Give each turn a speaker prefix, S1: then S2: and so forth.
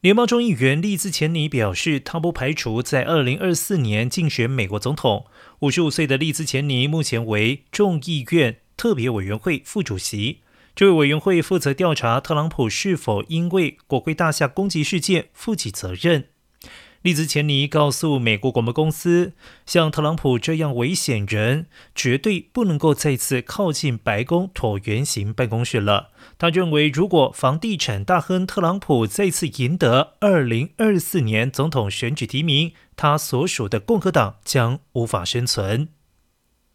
S1: 联邦众议员利兹钱尼表示，他不排除在二零二四年竞选美国总统。五十五岁的利兹钱尼目前为众议院特别委员会副主席，这位委员会负责调查特朗普是否因为国会大厦攻击事件负起责任。利兹钱尼告诉美国广播公司，像特朗普这样危险人，绝对不能够再次靠近白宫椭圆形办公室了。他认为，如果房地产大亨特朗普再次赢得二零二四年总统选举提名，他所属的共和党将无法生存。